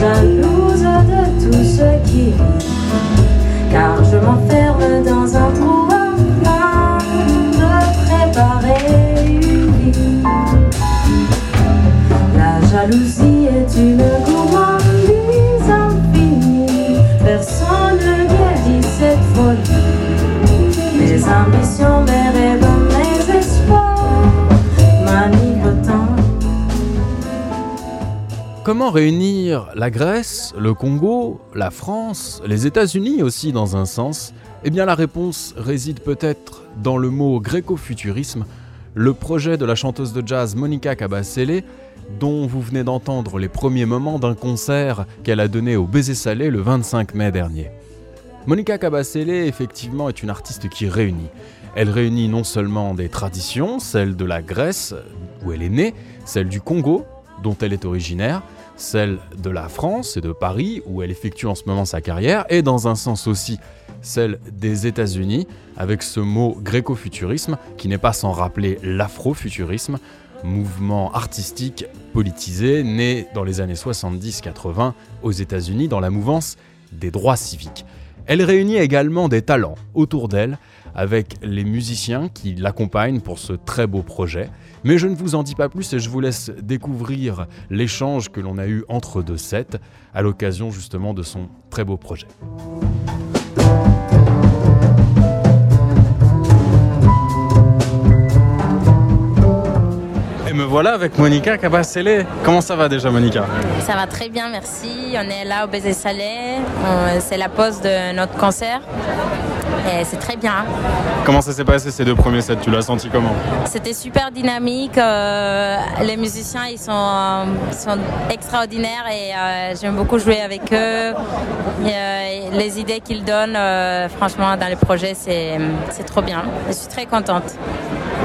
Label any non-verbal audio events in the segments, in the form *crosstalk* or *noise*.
jalouse de tout ce qui vit. Car je m'enferme dans un trou afin de préparer une vie. La jalousie est une gourmandise infinie. Personne ne guérit cette folie. Mes ambitions, mes rêves, Comment réunir la Grèce, le Congo, la France, les États-Unis aussi dans un sens? Eh bien la réponse réside peut-être dans le mot gréco-futurisme, le projet de la chanteuse de jazz Monica Cabasele, dont vous venez d'entendre les premiers moments d'un concert qu'elle a donné au Baiser Salé le 25 mai dernier. Monica Cabasele, effectivement, est une artiste qui réunit. Elle réunit non seulement des traditions, celle de la Grèce, où elle est née, celle du Congo, dont elle est originaire, celle de la France et de Paris, où elle effectue en ce moment sa carrière, et dans un sens aussi celle des États-Unis, avec ce mot gréco-futurisme, qui n'est pas sans rappeler l'afrofuturisme, mouvement artistique politisé né dans les années 70-80 aux États-Unis dans la mouvance des droits civiques. Elle réunit également des talents autour d'elle, avec les musiciens qui l'accompagnent pour ce très beau projet. Mais je ne vous en dis pas plus et je vous laisse découvrir l'échange que l'on a eu entre deux sets à l'occasion justement de son très beau projet. Et me voilà avec Monica Cabasele. Comment ça va déjà Monica? Ça va très bien, merci. On est là au Baiser Salé. C'est la pause de notre concert. Et c'est très bien. Comment ça s'est passé ces deux premiers sets? Tu l'as senti comment? C'était super dynamique. euh, les musiciens, ils sont, sont extraordinaires et euh, j'aime beaucoup jouer avec eux. Et, euh, les idées qu'ils donnent, euh, franchement, dans les projets, c'est c'est trop bien. Je suis très contente.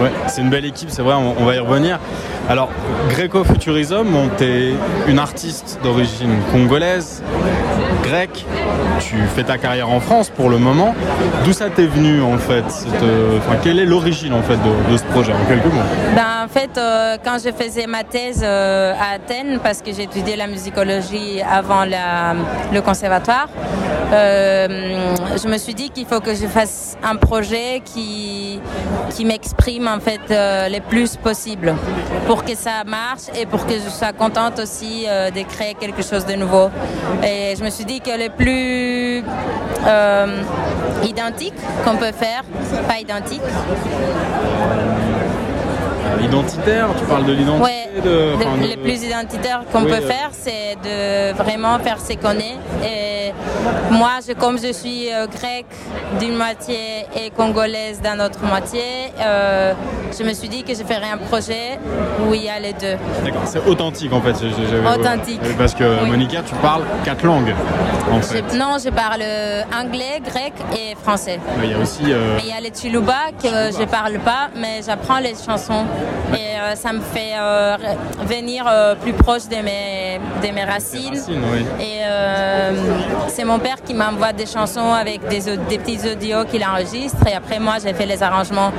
Ouais, c'est une belle équipe, c'est vrai, on, on va y revenir. Alors, Greco-Futurism, bon, t'es une artiste d'origine congolaise, grecque, tu fais ta carrière en France pour le moment. D'où ça t'est venu en fait euh, Quelle est l'origine en fait de, ce projet en quelques mots? Ben, en fait, euh, quand je faisais ma thèse euh, à Athènes, parce que étudié la musicologie avant le conservatoire, je me suis dit qu'il faut que je fasse un projet qui, qui m'exprime en fait euh, le plus possible que ça marche et pour que je sois contente aussi euh, de créer quelque chose de nouveau. Et je me suis dit que le plus euh, identique qu'on peut faire, pas identique, Identitaire, tu parles de l'identité Ouais, de, le, enfin, de- le plus identitaire qu'on Oui, peut euh. faire, c'est de vraiment faire ce qu'on est. Et moi, je, comme je suis euh, grecque d'une moitié et congolaise d'un autre moitié, euh, je me suis dit que je ferais un projet où il y a les deux. D'accord, c'est authentique en fait. Authentique. Parce que Oui. Monica, tu parles quatre langues en fait. Je- non, je parle euh, anglais, grec et français. Il y a aussi. euh, Il y a les Chiluba que je parle pas, mais j'apprends les chansons et euh, ça me fait euh, venir euh, plus proche de mes, de mes racines. racines, oui. Et euh, c'est mon père qui m'envoie des chansons avec des, des petits audios qu'il enregistre et après moi j'ai fait les arrangements.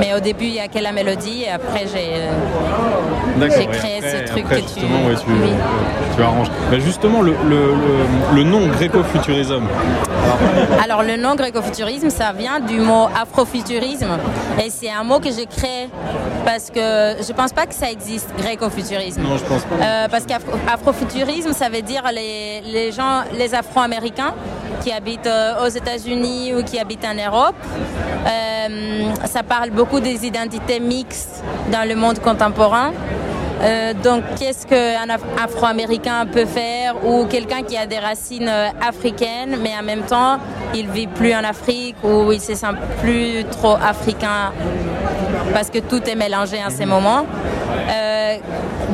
Mais au début il y a que la mélodie et après j'ai euh, créé après- ce truc après, que tu- ouais, tu, Oui. tu arranges. Mais justement, le, le- le- le nom gréco-futurisme, Alors le nom gréco-futurisme, ça vient du mot afrofuturisme et c'est un mot que j'ai créé parce que je pense pas que ça existe gréco-futurisme. non, je pense pas. Euh, parce qu'afrofuturisme, ça veut dire les, les gens, les Afro-Américains qui habitent euh, aux États-Unis ou qui habitent en Europe. Euh, ça parle beaucoup des identités mixtes dans le monde contemporain. Euh, donc, qu'est-ce qu'un Af- Afro-Américain peut faire ou quelqu'un qui a des racines euh, africaines, mais en même temps, il vit plus en Afrique ou il se sent plus trop africain parce que tout est mélangé en ces moments. Euh,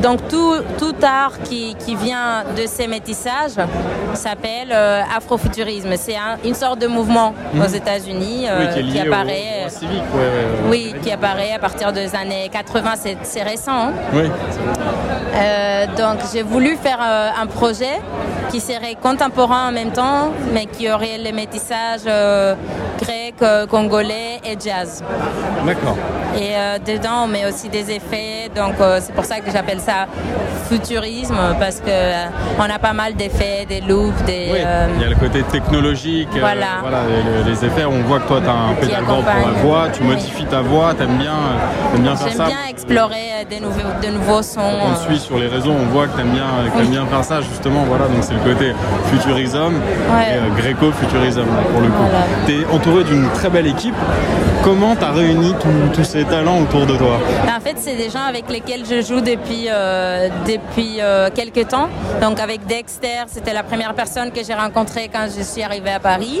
donc tout, tout art qui, qui vient de ces métissages s'appelle euh, afrofuturisme. C'est un- une sorte de mouvement aux États-Unis euh, Mhm. oui, qui au- apparaît. au, civique. Ouais, ouais, ouais. oui, qui apparaît à partir des années 80, c'est- c'est récent. hein. Oui, Euh, donc j'ai voulu faire euh, un projet qui serait contemporain en même temps, mais qui aurait les métissages euh, grec, congolais et jazz. D'accord. Et euh, dedans, on met aussi des effets. Donc, euh, c'est pour ça que j'appelle ça futurisme, parce que euh, on a pas mal d'effets, des loops, des. Oui, il y a le côté technologique. Voilà. le- les effets, on voit que toi, tu as un pédalboard pour la voix, tu modifies ta voix, tu aimes bien, t'aimes bien faire J'aime ça. bien explorer des nouveaux, de nouveaux sons. On te euh, suit sur les réseaux, on voit que t'aimes bien, que t'aimes bien faire ça justement. Voilà, donc c'est le côté futurisme Ouais. et euh, gréco-futurisme pour le coup. Voilà. T'es entouré d'une très belle équipe. Comment t'as réuni tous- ces talents autour de toi? En fait, c'est des gens avec lesquels je joue depuis, euh, depuis euh, quelques temps. Donc avec Dexter, c'était la première personne que j'ai rencontrée quand je suis arrivée à Paris.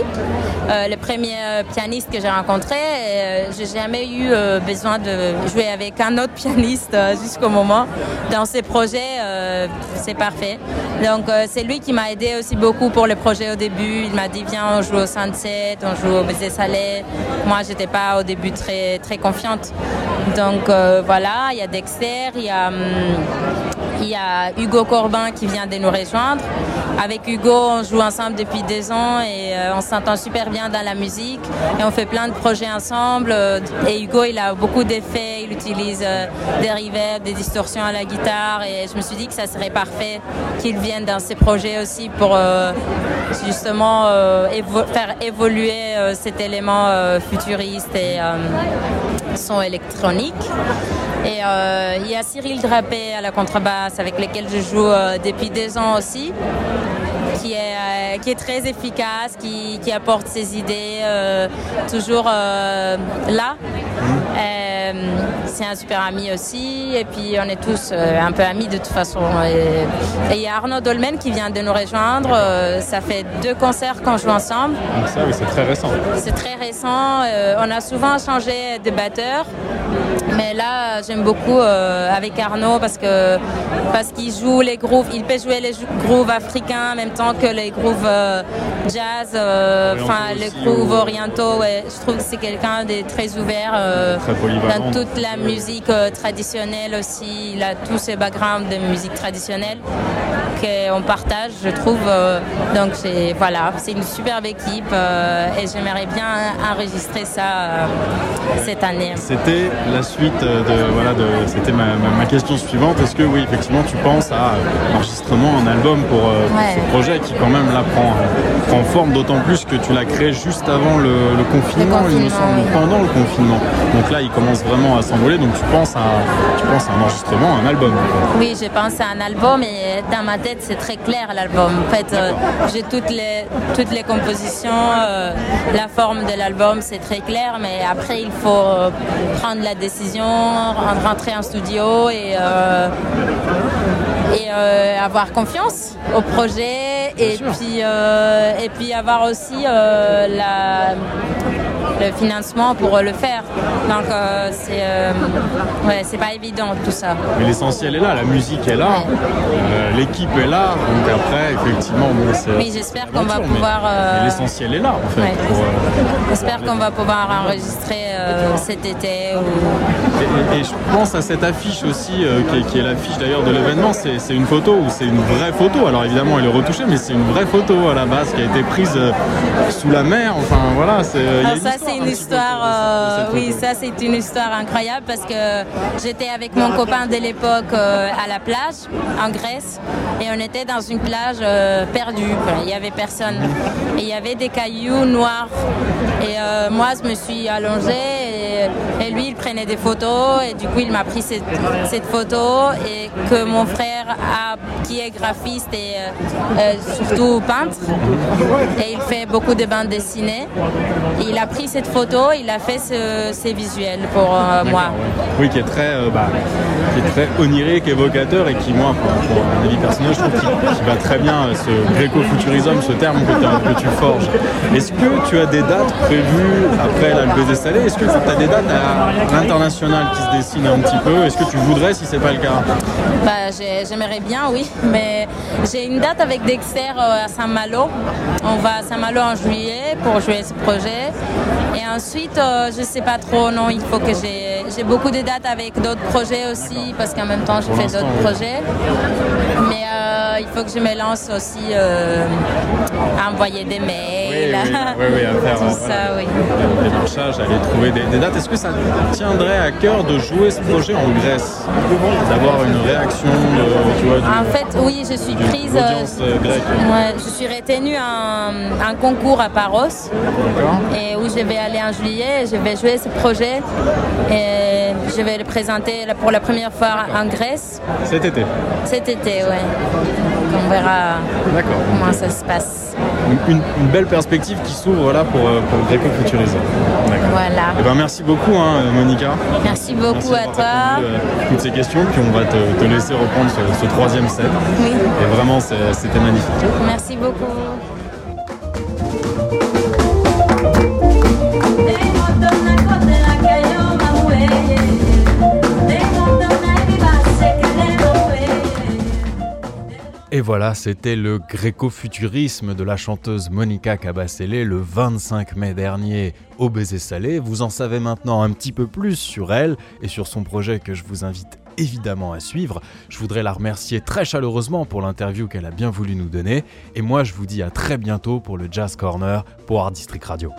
Euh, le premier euh, pianiste que j'ai rencontré. Euh, j'ai jamais eu besoin de jouer avec un autre *laughs* pianiste jusqu'au moment. Dans ces projets, c'est parfait. Donc c'est lui qui m'a aidé aussi beaucoup pour le projet au début. Il m'a dit viens on joue au Sunset, on joue au Baiser Salé. Moi j'étais pas au début très très confiante. Donc euh, voilà, il y a Dexter, il y a hum, il y a Hugo Corbin qui vient de nous rejoindre. Avec Hugo, on joue ensemble depuis deux ans et euh, on s'entend super bien dans la musique. Et on fait plein de projets ensemble. Euh, Et Hugo, il a beaucoup d'effets. Il utilise euh, des reverbs, des distorsions à la guitare. Et je me suis dit que ça serait parfait qu'il vienne dans ces projets aussi pour justement faire évoluer cet élément futuriste et son électronique. Et euh, il y a Cyril Drapé à la contrebasse avec lequel je joue euh, depuis deux ans aussi, qui est, euh, qui est très efficace, qui, qui apporte ses idées euh, toujours euh, là. Euh, c'est un super ami aussi, et puis on est tous un peu amis de toute façon. Et il y a Arnaud Dolmen qui vient de nous rejoindre. ça fait deux concerts qu'on joue ensemble. Ça, oui, c'est très récent. C'est très récent. on a souvent changé de batteur. Mais là, j'aime beaucoup euh, avec Arnaud parce que parce qu'il joue les grooves. Il peut jouer les grooves africains en même temps que les grooves euh, jazz, euh, enfin les grooves ou- orientaux. ouais. Je trouve que c'est quelqu'un de très ouvert Très dans toute la musique traditionnelle aussi. Il a tous ses backgrounds de musique traditionnelle qu'on partage, je trouve. euh, donc c'est voilà, c'est une superbe équipe euh, et j'aimerais bien enregistrer ça euh, cette année. C'était la suite de voilà de c'était ma, ma- ma question suivante. Est-ce que oui effectivement tu penses à l'enregistrement un album pour, pour Ouais. ce projet qui quand même là prend, prend forme d'autant plus que tu l'as créé juste avant le, le confinement, il me confinement, semble, oui. pendant le confinement. Donc là il commence vraiment à s'envoler. Donc tu penses à tu penses à un enregistrement, un album. Oui, je pense à un album et dans ma tête c'est très clair l'album. En fait, euh, j'ai toutes les toutes les compositions, euh, la forme de l'album c'est très clair, mais après il faut euh, prendre la décision, ren- rentrer en studio et et avoir confiance au projet et sûr. puis euh, et puis avoir aussi euh, la le financement pour le faire. Donc euh, c'est euh, ouais, pas évident tout ça. Mais l'essentiel est là, la musique est là, Ouais. euh, l'équipe est là. Donc après effectivement bon c'est. Oui, j'espère qu'on va pouvoir, l'essentiel est là en fait. Ouais. J'espère qu'on va pouvoir enregistrer cet été. ou- Et, et je pense à cette affiche aussi, qui est, qui est l'affiche d'ailleurs de l'événement. C'est c'est une photo ou c'est une vraie photo. Alors évidemment, elle est retouchée, mais c'est une vraie photo à la base qui a été prise euh, sous la mer. Enfin voilà, c'est. a Ah, ça c'est un une peu histoire, euh, oui, photo. ça c'est une histoire incroyable parce que j'étais avec mon copain de l'époque euh, à la plage en Grèce et on était dans une plage euh, perdue, il y avait personne et il y avait des cailloux noirs et euh, moi je me suis allongée et, et lui il prenait des photos et du coup il m'a pris cette, cette photo et que mon frère a, qui est graphiste et euh, euh, surtout peintre et il fait beaucoup de bandes dessinées. Il a pris cette photo, il a fait ce- ces visuels pour euh, moi. Ouais. Oui, qui est très, euh, bah, qui est très onirique, évocateur et qui, moi, pour, pour un avis personnel, je trouve qu'il va très bien ce gréco-futurisme, ce terme que, tu forges. Est-ce que tu as des dates prévues après l'Alpe des Salés Est-ce que tu as des dates à l'international qui se dessinent un petit peu Est-ce que tu voudrais si c'est pas le cas Bah, j'ai- J'aimerais bien, oui, mais j'ai une date avec Dexter euh, à Saint-Malo. On va à Saint-Malo en juillet pour jouer ce projet. Et ensuite, euh, je sais pas trop, non, il faut que j'ai j'ai beaucoup de dates avec d'autres projets aussi, parce qu'en même temps, je Pour fais d'autres oui. projets. Mais euh, il faut que je me lance aussi euh, à envoyer des mails. oui, oui, à faire *laughs* Tout ça, oui. Aller trouver des, des dates. Est-ce que ça tiendrait à cœur de jouer ce projet en Grèce? D'avoir une réaction de, tu vois, du- En fait, oui, je suis prise. l'audience, euh, grecque ouais, je suis retenue à un, un concours à Paros et où je vais aller en juillet. Je vais jouer ce projet et je vais le présenter pour la première fois en Grèce Cet été cet été. Donc on verra comment ça se passe. Une, une belle perspective qui s'ouvre là pour, euh, pour le gréco-futurisme. D'accord. Voilà. Eh ben, merci beaucoup, hein, Monica. Merci beaucoup Merci à toi. répondu, euh, toutes ces questions, puis on va te, te laisser reprendre ce, ce troisième set. Oui. Et vraiment, c'est- c'était magnifique. Merci beaucoup. Voilà, c'était le gréco-futurisme de la chanteuse Monica Cabasele le 25 mai dernier au Baiser Salé. Vous en savez maintenant un petit peu plus sur elle et sur son projet que je vous invite évidemment à suivre. Je voudrais la remercier très chaleureusement pour l'interview qu'elle a bien voulu nous donner. Et moi, je vous dis à très bientôt pour le Jazz Corner pour Art District Radio.